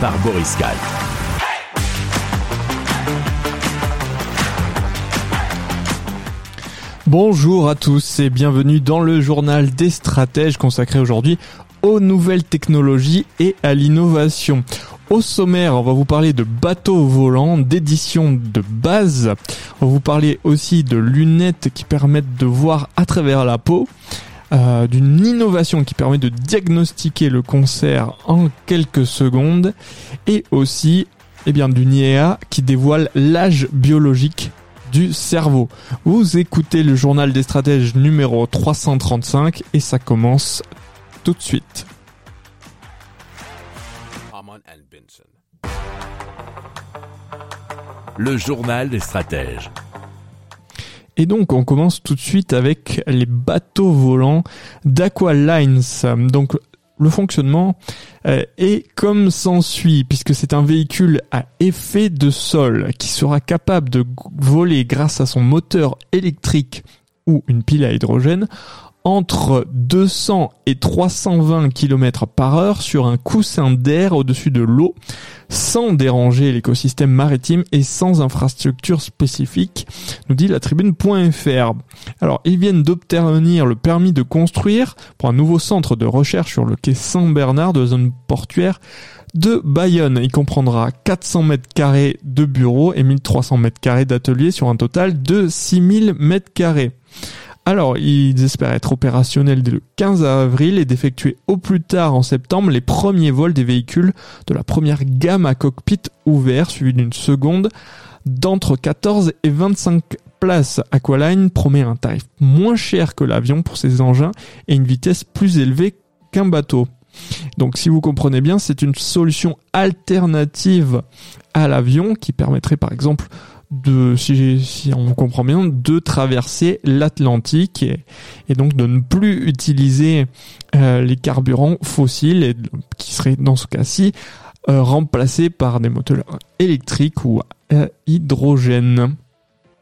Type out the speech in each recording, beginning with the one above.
par Boris. Bonjour à tous et bienvenue dans le journal des stratèges consacré aujourd'hui aux nouvelles technologies et à l'innovation. Au sommaire, on va vous parler de bateaux volants, d'édition de base. On va vous parler aussi de lunettes qui permettent de voir à travers la peau. Euh, d'une innovation qui permet de diagnostiquer le cancer en quelques secondes et aussi eh bien d'une IA qui dévoile l'âge biologique du cerveau. Vous écoutez le journal des stratèges numéro 335 et ça commence tout de suite. Le journal des stratèges. Et donc on commence tout de suite avec les bateaux volants d'Aqualines. Donc le fonctionnement euh, est comme s'ensuit, puisque c'est un véhicule à effet de sol qui sera capable de voler grâce à son moteur électrique ou une pile à hydrogène entre 200 et 320 km par heure sur un coussin d'air au-dessus de l'eau, sans déranger l'écosystème maritime et sans infrastructure spécifique, nous dit la tribune.fr. Alors, ils viennent d'obtenir le permis de construire pour un nouveau centre de recherche sur le quai Saint-Bernard de zone portuaire de Bayonne. Il comprendra 400 mètres carrés de bureaux et 1300 mètres carrés d'ateliers sur un total de 6000 mètres carrés. Alors, ils espèrent être opérationnels dès le 15 avril et d'effectuer au plus tard en septembre les premiers vols des véhicules de la première gamme à cockpit ouvert, suivi d'une seconde d'entre 14 et 25 places. Aqualine promet un tarif moins cher que l'avion pour ses engins et une vitesse plus élevée qu'un bateau. Donc si vous comprenez bien, c'est une solution alternative à l'avion qui permettrait par exemple de, si, si on comprend bien, de traverser l'Atlantique et, donc de ne plus utiliser euh, les carburants fossiles qui seraient dans ce cas-ci euh, remplacés par des moteurs électriques ou euh, hydrogène.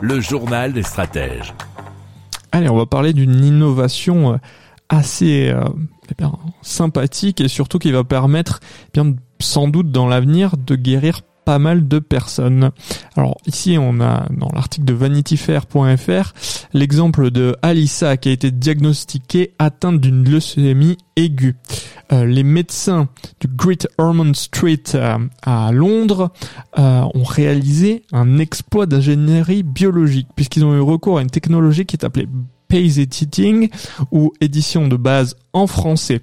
Le journal des stratèges. Allez, on va parler d'une innovation euh, assez euh, eh sympathique et surtout qui va permettre, eh bien, sans doute dans l'avenir, de guérir pas mal de personnes. Alors ici, on a dans l'article de vanityfair.fr l'exemple de Alissa qui a été diagnostiquée atteinte d'une leucémie aiguë. Euh, les médecins du Great Ormond Street euh, à Londres euh, ont réalisé un exploit d'ingénierie biologique puisqu'ils ont eu recours à une technologie qui est appelée Pace Editing ou édition de base en français.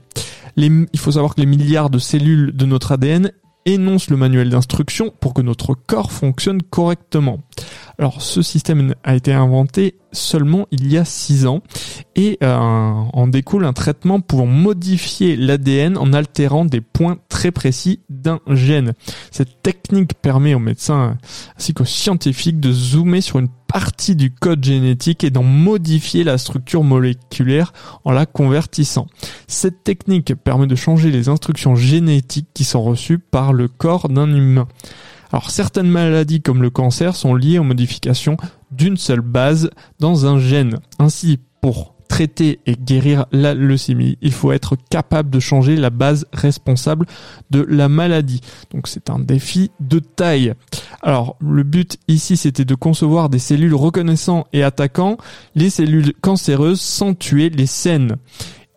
Il faut savoir que les milliards de cellules de notre ADN énonce le manuel d'instruction pour que notre corps fonctionne correctement. Alors ce système a été inventé seulement il y a 6 ans et euh, en découle un traitement pouvant modifier l'ADN en altérant des points très précis d'un gène. Cette technique permet aux médecins ainsi qu'aux scientifiques de zoomer sur une partie du code génétique et d'en modifier la structure moléculaire en la convertissant. Cette technique permet de changer les instructions génétiques qui sont reçues par le corps d'un humain. Alors certaines maladies comme le cancer sont liées aux modifications d'une seule base dans un gène. Ainsi, pour traiter et guérir la leucémie, il faut être capable de changer la base responsable de la maladie. Donc c'est un défi de taille. Alors le but ici c'était de concevoir des cellules reconnaissant et attaquant les cellules cancéreuses sans tuer les saines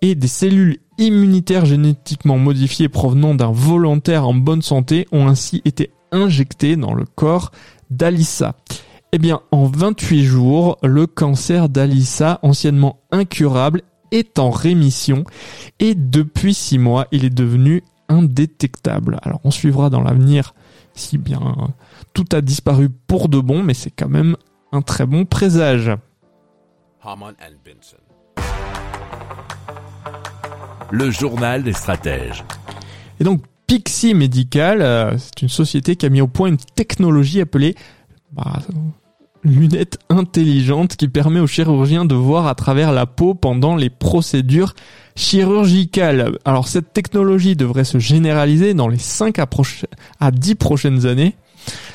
et des cellules immunitaires génétiquement modifiées provenant d'un volontaire en bonne santé ont ainsi été injecté dans le corps d'Alissa. Eh bien, en 28 jours, le cancer d'Alissa, anciennement incurable, est en rémission et depuis 6 mois, il est devenu indétectable. Alors, on suivra dans l'avenir si bien tout a disparu pour de bon, mais c'est quand même un très bon présage. Le journal des stratèges. Et donc, Pixie Medical, euh, c'est une société qui a mis au point une technologie appelée bah, lunette intelligente qui permet aux chirurgiens de voir à travers la peau pendant les procédures chirurgicales. Alors cette technologie devrait se généraliser dans les 5 à, à 10 prochaines années.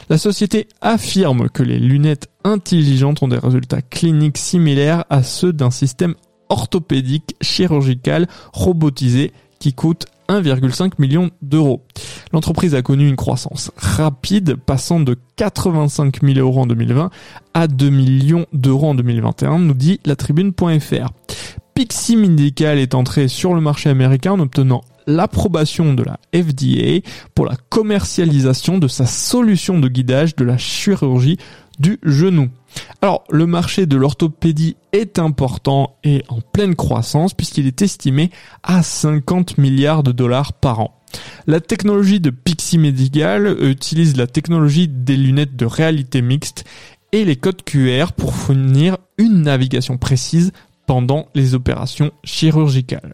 La société affirme que les lunettes intelligentes ont des résultats cliniques similaires à ceux d'un système orthopédique chirurgical robotisé qui coûte 1,5 million d'euros. L'entreprise a connu une croissance rapide, passant de 85 000 euros en 2020 à 2 millions d'euros en 2021, nous dit la tribune.fr. Pixie Medical est entré sur le marché américain en obtenant l'approbation de la FDA pour la commercialisation de sa solution de guidage de la chirurgie du genou. Alors, le marché de l'orthopédie est important et en pleine croissance puisqu'il est estimé à 50 milliards de dollars par an. La technologie de Pixie Medical utilise la technologie des lunettes de réalité mixte et les codes QR pour fournir une navigation précise pendant les opérations chirurgicales.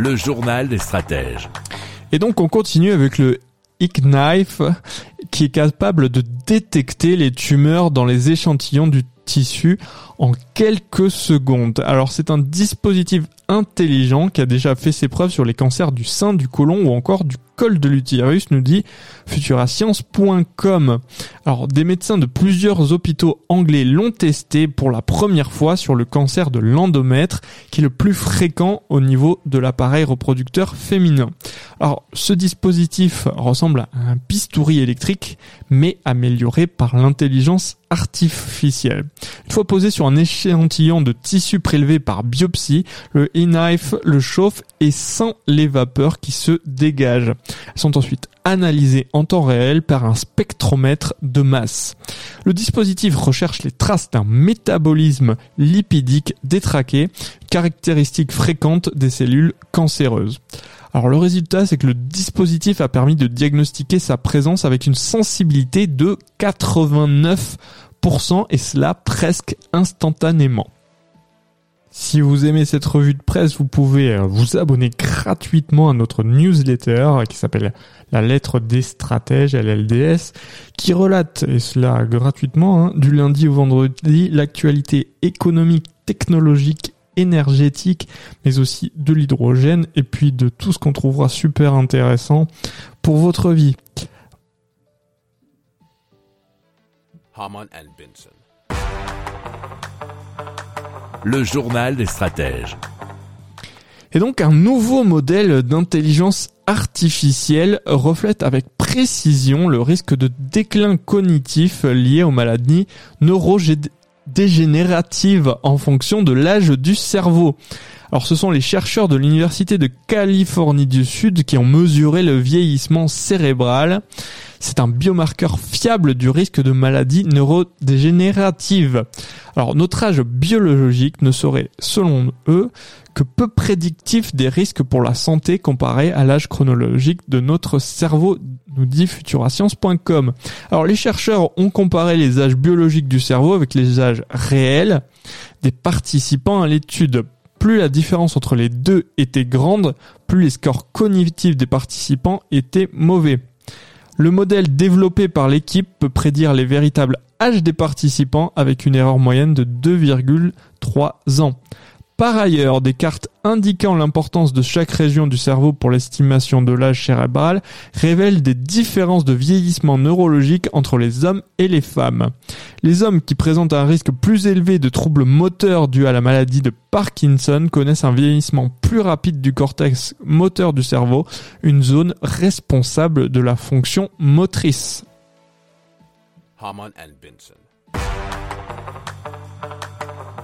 Le journal des stratèges. Et donc on continue avec le Knife qui est capable de détecter les tumeurs dans les échantillons du tissu en quelques secondes. Alors c'est un dispositif intelligent qui a déjà fait ses preuves sur les cancers du sein, du côlon ou encore du col de l'utérus, nous dit futurascience.com. Alors des médecins de plusieurs hôpitaux anglais l'ont testé pour la première fois sur le cancer de l'endomètre, qui est le plus fréquent au niveau de l'appareil reproducteur féminin. Alors ce dispositif ressemble à un bistouri électrique, mais amélioré par l'intelligence artificielle. Une fois posé sur un échantillon de tissu prélevé par biopsie, le e-knife le chauffe et sent les vapeurs qui se dégagent. Elles sont ensuite analysées en temps réel par un spectromètre de masse. Le dispositif recherche les traces d'un métabolisme lipidique détraqué, caractéristique fréquente des cellules cancéreuses. Alors le résultat, c'est que le dispositif a permis de diagnostiquer sa présence avec une sensibilité de 89% et cela presque instantanément. Si vous aimez cette revue de presse, vous pouvez euh, vous abonner gratuitement à notre newsletter qui s'appelle La lettre des stratèges, LLDS, qui relate, et cela gratuitement, hein, du lundi au vendredi, l'actualité économique, technologique, énergétique, mais aussi de l'hydrogène, et puis de tout ce qu'on trouvera super intéressant pour votre vie. Le journal des stratèges. Et donc un nouveau modèle d'intelligence artificielle reflète avec précision le risque de déclin cognitif lié aux maladies neurodégénératives en fonction de l'âge du cerveau. Alors ce sont les chercheurs de l'Université de Californie du Sud qui ont mesuré le vieillissement cérébral. C'est un biomarqueur fiable du risque de maladie neurodégénérative. Alors notre âge biologique ne serait, selon eux, que peu prédictif des risques pour la santé comparé à l'âge chronologique de notre cerveau, nous dit futurascience.com. Alors les chercheurs ont comparé les âges biologiques du cerveau avec les âges réels des participants à l'étude. Plus la différence entre les deux était grande, plus les scores cognitifs des participants étaient mauvais. Le modèle développé par l'équipe peut prédire les véritables âges des participants avec une erreur moyenne de 2,3 ans. Par ailleurs, des cartes indiquant l'importance de chaque région du cerveau pour l'estimation de l'âge cérébral révèlent des différences de vieillissement neurologique entre les hommes et les femmes. Les hommes qui présentent un risque plus élevé de troubles moteurs dus à la maladie de Parkinson connaissent un vieillissement plus rapide du cortex moteur du cerveau, une zone responsable de la fonction motrice.